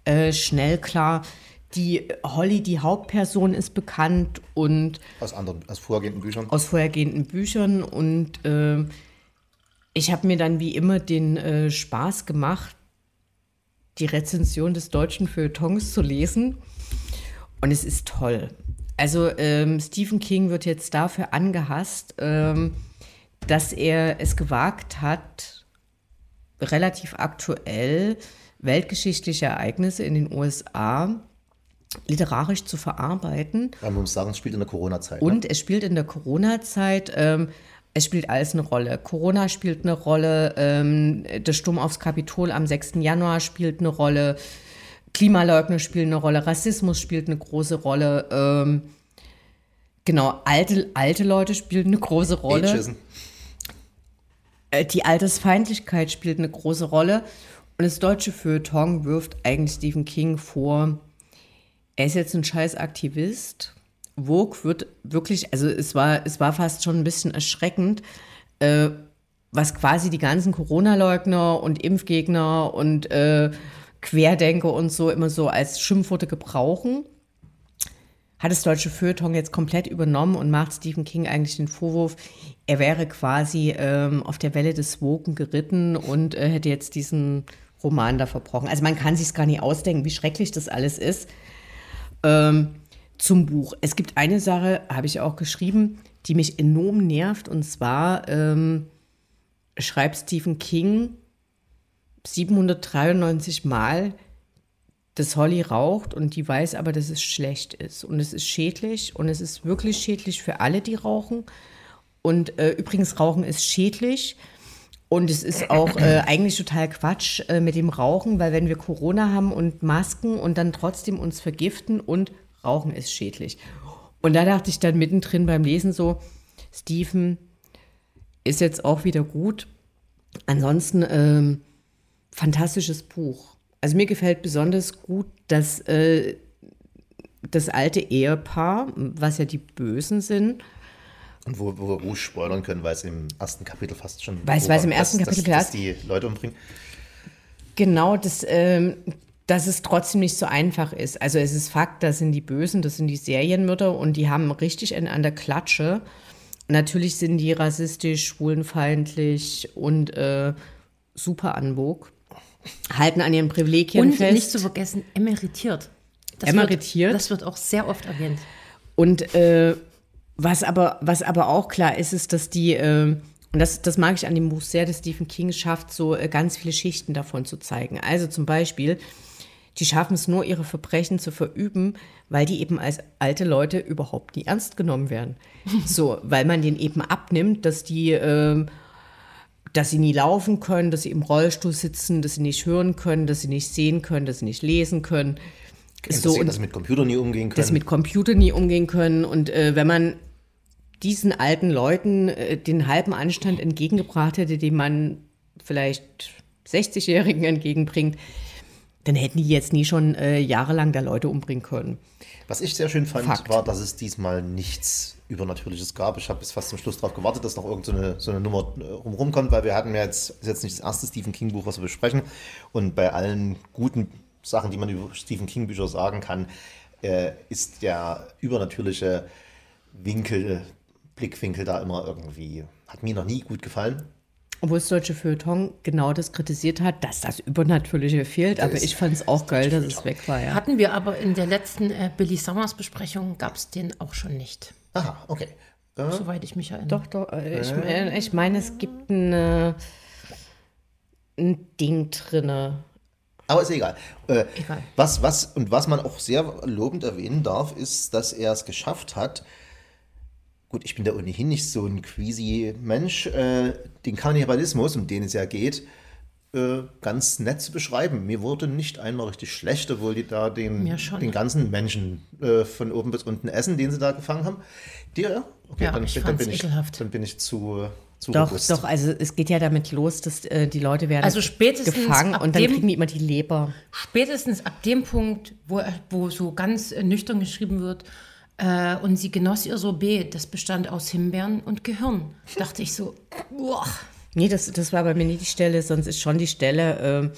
Speaker 2: äh, schnell klar. Die Holly, die Hauptperson, ist bekannt und.
Speaker 1: Aus anderen, aus vorhergehenden Büchern?
Speaker 2: Aus vorhergehenden Büchern. Und äh, ich habe mir dann wie immer den äh, Spaß gemacht, die Rezension des deutschen Feuilletons zu lesen. Und es ist toll. Also ähm, Stephen King wird jetzt dafür angehasst, ähm, dass er es gewagt hat, relativ aktuell weltgeschichtliche Ereignisse in den USA literarisch zu verarbeiten.
Speaker 1: Man muss sagen, es spielt in der Corona-Zeit.
Speaker 2: Und ne? es spielt in der Corona-Zeit. Ähm, es spielt alles eine Rolle. Corona spielt eine Rolle, ähm, der Sturm aufs Kapitol am 6. Januar spielt eine Rolle, Klimaleugner spielen eine Rolle, Rassismus spielt eine große Rolle. Ähm, genau, alte, alte Leute spielen eine große Rolle. Ageism. Äh, die Altersfeindlichkeit spielt eine große Rolle. Und das deutsche Feuilleton wirft eigentlich Stephen King vor, er ist jetzt ein scheiß Aktivist. Vogue wird wirklich, also es war, es war fast schon ein bisschen erschreckend, äh, was quasi die ganzen Corona-Leugner und Impfgegner und äh, Querdenker und so immer so als Schimpfworte gebrauchen. Hat das deutsche Feuilleton jetzt komplett übernommen und macht Stephen King eigentlich den Vorwurf, er wäre quasi ähm, auf der Welle des Woken geritten und äh, hätte jetzt diesen Roman da verbrochen. Also man kann sich gar nicht ausdenken, wie schrecklich das alles ist. Ähm, zum Buch. Es gibt eine Sache, habe ich auch geschrieben, die mich enorm nervt. Und zwar ähm, schreibt Stephen King 793 Mal, dass Holly raucht und die weiß aber, dass es schlecht ist. Und es ist schädlich und es ist wirklich schädlich für alle, die rauchen. Und äh, übrigens, Rauchen ist schädlich. Und es ist auch äh, eigentlich total Quatsch äh, mit dem Rauchen, weil wenn wir Corona haben und Masken und dann trotzdem uns vergiften und Rauchen ist schädlich. Und da dachte ich dann mittendrin beim Lesen so, Steven ist jetzt auch wieder gut. Ansonsten ähm, fantastisches Buch. Also mir gefällt besonders gut, dass äh, das alte Ehepaar, was ja die Bösen sind,
Speaker 1: und wo, wo wir ruhig spoilern können, weil es im ersten Kapitel fast schon.
Speaker 2: Weil es im ersten dass, Kapitel
Speaker 1: klar dass, dass die Leute umbringen.
Speaker 2: Genau, das, ähm, dass es trotzdem nicht so einfach ist. Also es ist Fakt, das sind die Bösen, das sind die Serienmütter und die haben richtig einen an der Klatsche. Natürlich sind die rassistisch, schwulenfeindlich und äh, super anwog. Halten an ihren Privilegien
Speaker 3: und
Speaker 2: fest.
Speaker 3: Und nicht zu vergessen, emeritiert.
Speaker 2: Das emeritiert.
Speaker 3: Wird, das wird auch sehr oft erwähnt.
Speaker 2: Und äh, Was aber, was aber auch klar ist, ist, dass die, äh, und das, das mag ich an dem Buch sehr, dass Stephen King schafft, so äh, ganz viele Schichten davon zu zeigen. Also zum Beispiel, die schaffen es nur, ihre Verbrechen zu verüben, weil die eben als alte Leute überhaupt nie ernst genommen werden. [LAUGHS] So, weil man denen eben abnimmt, dass die, äh, dass sie nie laufen können, dass sie im Rollstuhl sitzen, dass sie nicht hören können, dass sie nicht sehen können, dass sie nicht lesen können.
Speaker 1: So, dass sie mit Computern nie umgehen können.
Speaker 2: Dass mit Computern nie umgehen können. Und äh, wenn man diesen alten Leuten äh, den halben Anstand entgegengebracht hätte, den man vielleicht 60-Jährigen entgegenbringt, dann hätten die jetzt nie schon äh, jahrelang da Leute umbringen können.
Speaker 1: Was ich sehr schön fand,
Speaker 2: Fakt.
Speaker 1: war, dass es diesmal nichts Übernatürliches gab. Ich habe bis fast zum Schluss darauf gewartet, dass noch irgendeine so, eine Nummer äh, rumkommt, weil wir hatten ja jetzt, ist jetzt nicht das erste Stephen King Buch, was wir besprechen. Und bei allen guten Sachen, die man über Stephen King Bücher sagen kann, äh, ist der übernatürliche Winkel, Blickwinkel da immer irgendwie, hat mir noch nie gut gefallen.
Speaker 2: Obwohl das deutsche Feuilleton genau das kritisiert hat, dass das Übernatürliche fehlt. aber
Speaker 1: ist-
Speaker 2: ich fand es auch geil, dass es weg war. Ja.
Speaker 3: Hatten wir aber in der letzten äh, Billy Summers Besprechung, gab es den auch schon nicht,
Speaker 1: Aha, okay. Äh,
Speaker 3: soweit ich mich erinnere.
Speaker 2: Doch, doch. äh, Ich, äh, ich meine, es gibt ein, äh, ein Ding drinne.
Speaker 1: Aber ist egal. Äh,
Speaker 3: Egal.
Speaker 1: Was, was, und was man auch sehr lobend erwähnen darf, ist, dass er es geschafft hat, gut, ich bin da ohnehin nicht so ein queasy Mensch, äh, den Kannibalismus, um den es ja geht, äh, ganz nett zu beschreiben. Mir wurde nicht einmal richtig schlecht, obwohl die da den, den ganzen Menschen äh, von oben bis unten essen, den sie da gefangen haben. Dir? Okay,
Speaker 3: Ja,
Speaker 1: dann,
Speaker 3: ich
Speaker 1: dann, bin ich, dann bin ich zu, zu
Speaker 2: Doch,
Speaker 1: robust.
Speaker 2: doch, also es geht ja damit los, dass äh, die Leute werden
Speaker 3: Also spätestens
Speaker 2: gefangen und dann
Speaker 3: dem-
Speaker 2: kriegen die immer die Leber.
Speaker 3: Spätestens ab dem Punkt, wo, wo so ganz äh, nüchtern geschrieben wird, äh, und sie genoss ihr Sorbet, das bestand aus Himbeeren und Gehirn. Dachte ich so, boah.
Speaker 2: Nee, das, das war bei mir nicht die Stelle, sonst ist schon die Stelle, äh,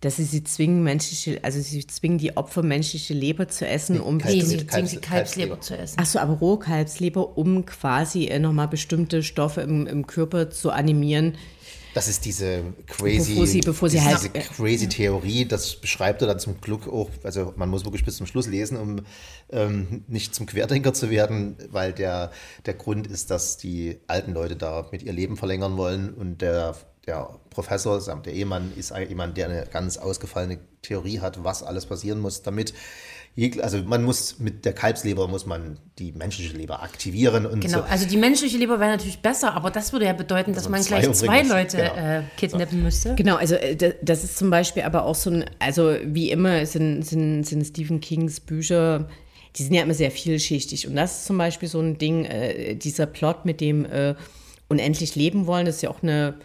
Speaker 2: dass sie sie zwingen, menschliche, also sie zwingen die Opfer menschliche Leber zu essen, um
Speaker 3: Nee,
Speaker 1: Kalbs-
Speaker 3: sie
Speaker 1: Kalbs-
Speaker 3: zwingen sie
Speaker 1: Kalbsleber.
Speaker 3: Kalbsleber zu essen.
Speaker 2: Achso, aber Rohkalbsleber, um quasi äh, nochmal bestimmte Stoffe im, im Körper zu animieren.
Speaker 1: Das ist diese crazy,
Speaker 2: Bevor sie- bevor sie
Speaker 1: diese,
Speaker 2: halt-
Speaker 1: diese crazy Theorie, das beschreibt er dann zum Glück auch, also man muss wirklich bis zum Schluss lesen, um ähm, nicht zum Querdenker zu werden, weil der, der Grund ist, dass die alten Leute da mit ihr Leben verlängern wollen und der, der Professor, samt der Ehemann, ist jemand, der eine ganz ausgefallene Theorie hat, was alles passieren muss, damit also man muss mit der Kalbsleber muss man die menschliche Leber aktivieren und
Speaker 3: Genau,
Speaker 1: so.
Speaker 3: also die menschliche Leber wäre natürlich besser, aber das würde ja bedeuten, dass
Speaker 1: man
Speaker 3: man
Speaker 1: zwei
Speaker 3: gleich zwei. Leute
Speaker 1: Genau.
Speaker 3: äh, kidnappen müsste.
Speaker 2: Genau, also äh, da- das ist zum Beispiel aber auch so ein, also wie immer sind, sind, sind Stephen Kings Bücher, die sind ja immer sehr vielschichtig. Und das ist zum Beispiel so ein Ding, äh, dieser Plot mit dem äh, unendlich leben wollen, das ist ja auch eine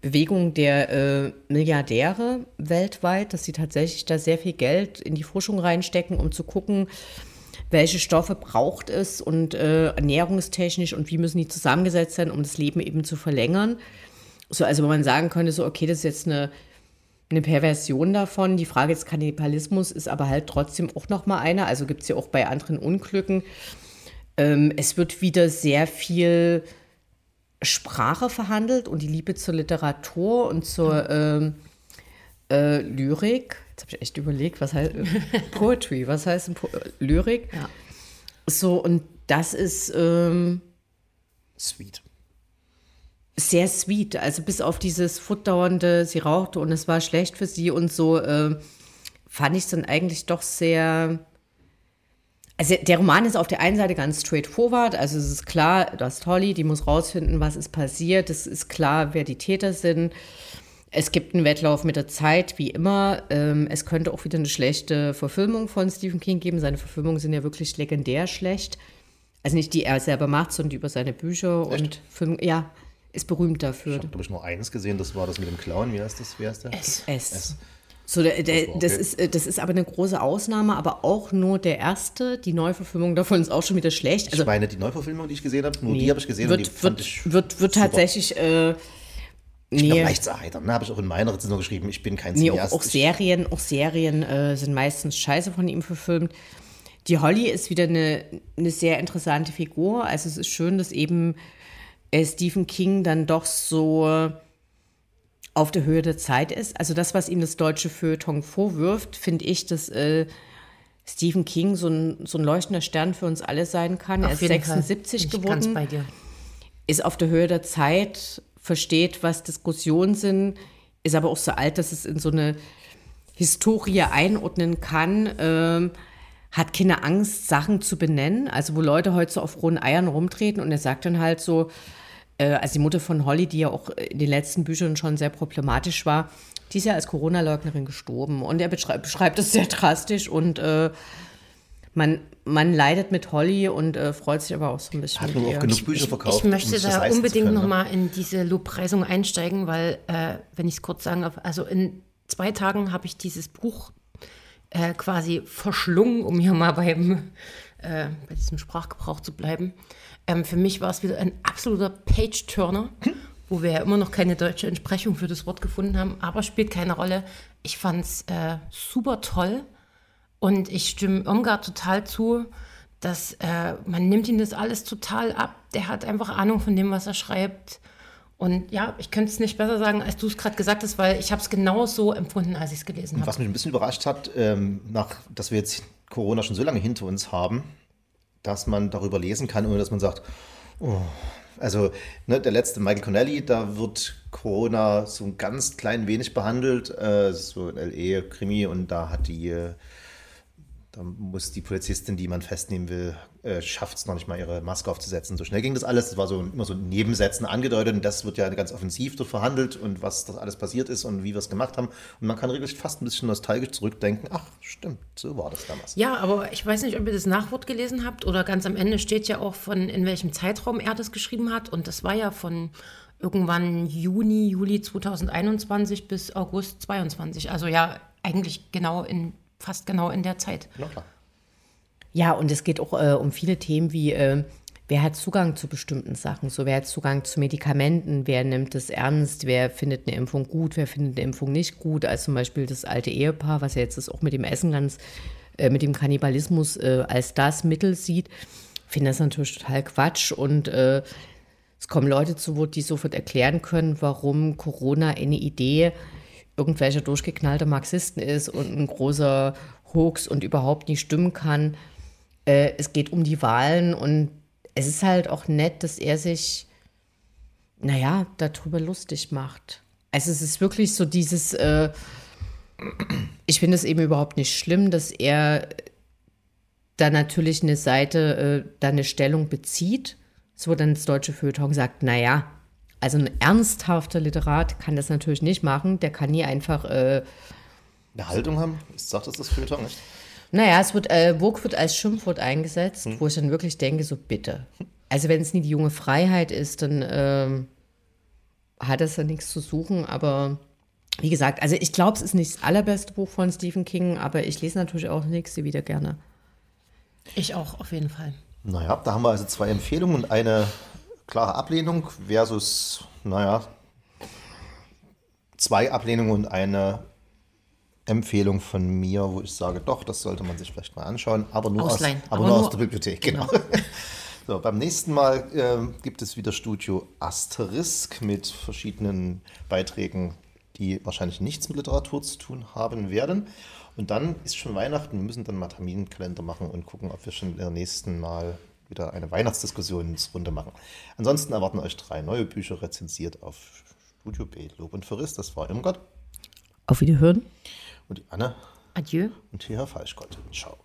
Speaker 2: Bewegung der äh, Milliardäre weltweit, dass sie tatsächlich da sehr viel Geld in die Forschung reinstecken, um zu gucken, welche Stoffe braucht es und äh, ernährungstechnisch und wie müssen die zusammengesetzt sein, um das Leben eben zu verlängern. So, also wenn man sagen könnte, so, okay, das ist jetzt eine, eine Perversion davon. Die Frage des Kannibalismus ist aber halt trotzdem auch noch mal eine. Also gibt es ja auch bei anderen Unglücken. Ähm, es wird wieder sehr viel Sprache verhandelt und die Liebe zur Literatur und zur ähm, äh, Lyrik. Jetzt habe ich echt überlegt, was heißt äh, Poetry, was heißt po äh, Lyrik?
Speaker 3: Ja.
Speaker 2: So, und das ist ähm,
Speaker 1: Sweet.
Speaker 2: sehr sweet. Also bis auf dieses fortdauernde, sie rauchte und es war schlecht für sie und so, äh, fand ich es dann eigentlich doch sehr. Also der Roman ist auf der einen Seite ganz straightforward, also es ist klar, du hast Holly, die muss rausfinden, was ist passiert, es ist klar, wer die Täter sind. Es gibt einen Wettlauf mit der Zeit, wie immer. Ähm, es könnte auch wieder eine schlechte Verfilmung von Stephen King geben. Seine Verfilmungen sind ja wirklich legendär schlecht. Also nicht die er selber macht, sondern die über seine Bücher und Filme. Ja, ist berühmt dafür.
Speaker 1: Ich habe, glaube ich, nur eines gesehen, das war das mit dem Clown. Wie heißt das? Wie heißt der?
Speaker 3: Es.
Speaker 2: S. So, der, der,
Speaker 1: Das war
Speaker 2: das,
Speaker 1: okay.
Speaker 2: ist, äh, das ist aber eine große Ausnahme, aber auch nur der erste. Die Neuverfilmung davon ist auch schon wieder schlecht. Also
Speaker 1: ich meine, die Neuverfilmung, die ich gesehen habe, nur
Speaker 2: nee,
Speaker 1: die habe ich gesehen
Speaker 2: wird,
Speaker 1: und die
Speaker 2: wird,
Speaker 1: ich
Speaker 2: wird, wird
Speaker 1: super.
Speaker 2: tatsächlich. Äh,
Speaker 1: Ich
Speaker 2: nee,
Speaker 1: auch leicht zu erheitern. Ne? Habe ich auch in meiner Rezension geschrieben, ich bin kein
Speaker 2: nee auch, auch Serien, auch Serien äh, sind meistens scheiße von ihm verfilmt. Die Holly ist wieder eine, eine sehr interessante Figur. Also es ist schön, dass eben äh, Stephen King dann doch so auf der Höhe der Zeit ist. Also das, was ihm das deutsche Feuilleton vorwirft, finde ich, dass äh, Stephen King so ein, so ein leuchtender Stern für uns alle sein kann. er ist 76
Speaker 3: Fall.
Speaker 2: geworden.
Speaker 3: Ganz bei dir.
Speaker 2: Ist auf der Höhe der Zeit, versteht, was Diskussionen sind, ist aber auch so alt, dass es in so eine Historie einordnen kann. Ähm, hat keine Angst, Sachen zu benennen. Also wo Leute heute so auf rohen Eiern rumtreten und er sagt dann halt so, also die Mutter von Holly, die ja auch in den letzten Büchern schon sehr problematisch war, die ist ja als Corona-Leugnerin gestorben. Und er beschreibt, beschreibt das sehr drastisch und äh, man, man leidet mit Holly und äh, freut sich aber auch so ein bisschen.
Speaker 1: Hat nur auch genug Bücher verkauft.
Speaker 3: Ich möchte
Speaker 1: um
Speaker 3: da unbedingt
Speaker 1: ne?
Speaker 3: nochmal in diese Lobpreisung einsteigen, weil, äh, wenn ich es kurz sagen darf, also in zwei Tagen habe ich dieses Buch äh, quasi verschlungen, um hier mal beim, äh, bei diesem Sprachgebrauch zu bleiben. Ähm, für mich war es wieder ein absoluter Page-Turner, wo wir ja immer noch keine deutsche Entsprechung für das Wort gefunden haben, aber spielt keine Rolle. Ich fand es äh, super toll und ich stimme Irmgard total zu, dass äh, man nimmt ihm das alles total ab. Der hat einfach Ahnung von dem, was er schreibt. Und ja, ich könnte es nicht besser sagen, als du es gerade gesagt hast, weil ich habe es genau so empfunden, als ich es gelesen habe.
Speaker 1: was mich ein bisschen überrascht hat, ähm, nach, dass wir jetzt Corona schon so lange hinter uns haben, dass man darüber lesen kann, ohne dass man sagt, oh. also ne, der letzte Michael Connelly, da wird Corona so ein ganz klein wenig behandelt, äh, so ein LE-Krimi und da hat die, äh, da muss die Polizistin, die man festnehmen will, äh, schafft es noch nicht mal, ihre Maske aufzusetzen. So schnell ging das alles. Das war so immer so in Nebensätzen angedeutet und das wird ja ganz offensiv dort verhandelt und was das alles passiert ist und wie wir es gemacht haben. Und man kann regelrecht fast ein bisschen nostalgisch zurückdenken. Ach, stimmt, so war das damals.
Speaker 3: Ja, aber ich weiß nicht, ob ihr das Nachwort gelesen habt oder ganz am Ende steht ja auch von, in welchem Zeitraum er das geschrieben hat. Und das war ja von irgendwann Juni, Juli 2021 bis August 22. Also ja, eigentlich genau in, fast genau in der Zeit.
Speaker 1: Na klar.
Speaker 2: Ja, und es geht auch äh, um viele Themen wie, äh, wer hat Zugang zu bestimmten Sachen? So, wer hat Zugang zu Medikamenten? Wer nimmt es ernst? Wer findet eine Impfung gut? Wer findet eine Impfung nicht gut? Als zum Beispiel das alte Ehepaar, was ja jetzt das auch mit dem Essen ganz, äh, mit dem Kannibalismus äh, als das Mittel sieht, finde das natürlich total Quatsch. Und äh, es kommen Leute zu Wort, die sofort erklären können, warum Corona eine Idee irgendwelcher durchgeknallter Marxisten ist und ein großer Hoax und überhaupt nicht stimmen kann. Äh, es geht um die Wahlen und es ist halt auch nett, dass er sich, naja, darüber lustig macht. Also es ist wirklich so dieses, äh, ich finde es eben überhaupt nicht schlimm, dass er da natürlich eine Seite, äh, da eine Stellung bezieht, so dann das deutsche Feuilleton sagt, naja, also ein ernsthafter Literat kann das natürlich nicht machen, der kann nie einfach äh,
Speaker 1: Eine Haltung haben? Sagt das das Feuilleton nicht?
Speaker 2: Naja, es wird, äh, Vogue wird als Schimpfwort eingesetzt, wo ich dann wirklich denke, so bitte. Also wenn es nie die junge Freiheit ist, dann ähm, hat es ja nichts zu suchen, aber wie gesagt, also ich glaube, es ist nicht das allerbeste Buch von Stephen King, aber ich lese natürlich auch nächste wieder gerne.
Speaker 3: Ich auch, auf jeden Fall.
Speaker 1: Naja, da haben wir also zwei Empfehlungen und eine klare Ablehnung versus, naja, zwei Ablehnungen und eine Empfehlung von mir, wo ich sage, doch, das sollte man sich vielleicht mal anschauen, aber nur, aus, aber
Speaker 3: Aber
Speaker 1: nur aus
Speaker 3: nur-
Speaker 1: der Bibliothek, genau. [LAUGHS] [LAUGHS] So, beim nächsten Mal ähm, gibt es wieder Studio Asterisk mit verschiedenen Beiträgen, die wahrscheinlich nichts mit Literatur zu tun haben werden. Und dann ist schon Weihnachten. Wir müssen dann mal Terminkalender machen und gucken, ob wir schon im nächsten Mal wieder eine Weihnachtsdiskussionsrunde machen. Ansonsten erwarten euch drei neue Bücher rezensiert auf Studio B. Lob und Verriss. Das war Irmgard
Speaker 2: Auf Wiederhören.
Speaker 1: und die Anne
Speaker 3: Adieu.
Speaker 1: und hier Herr Falschgott. Ciao.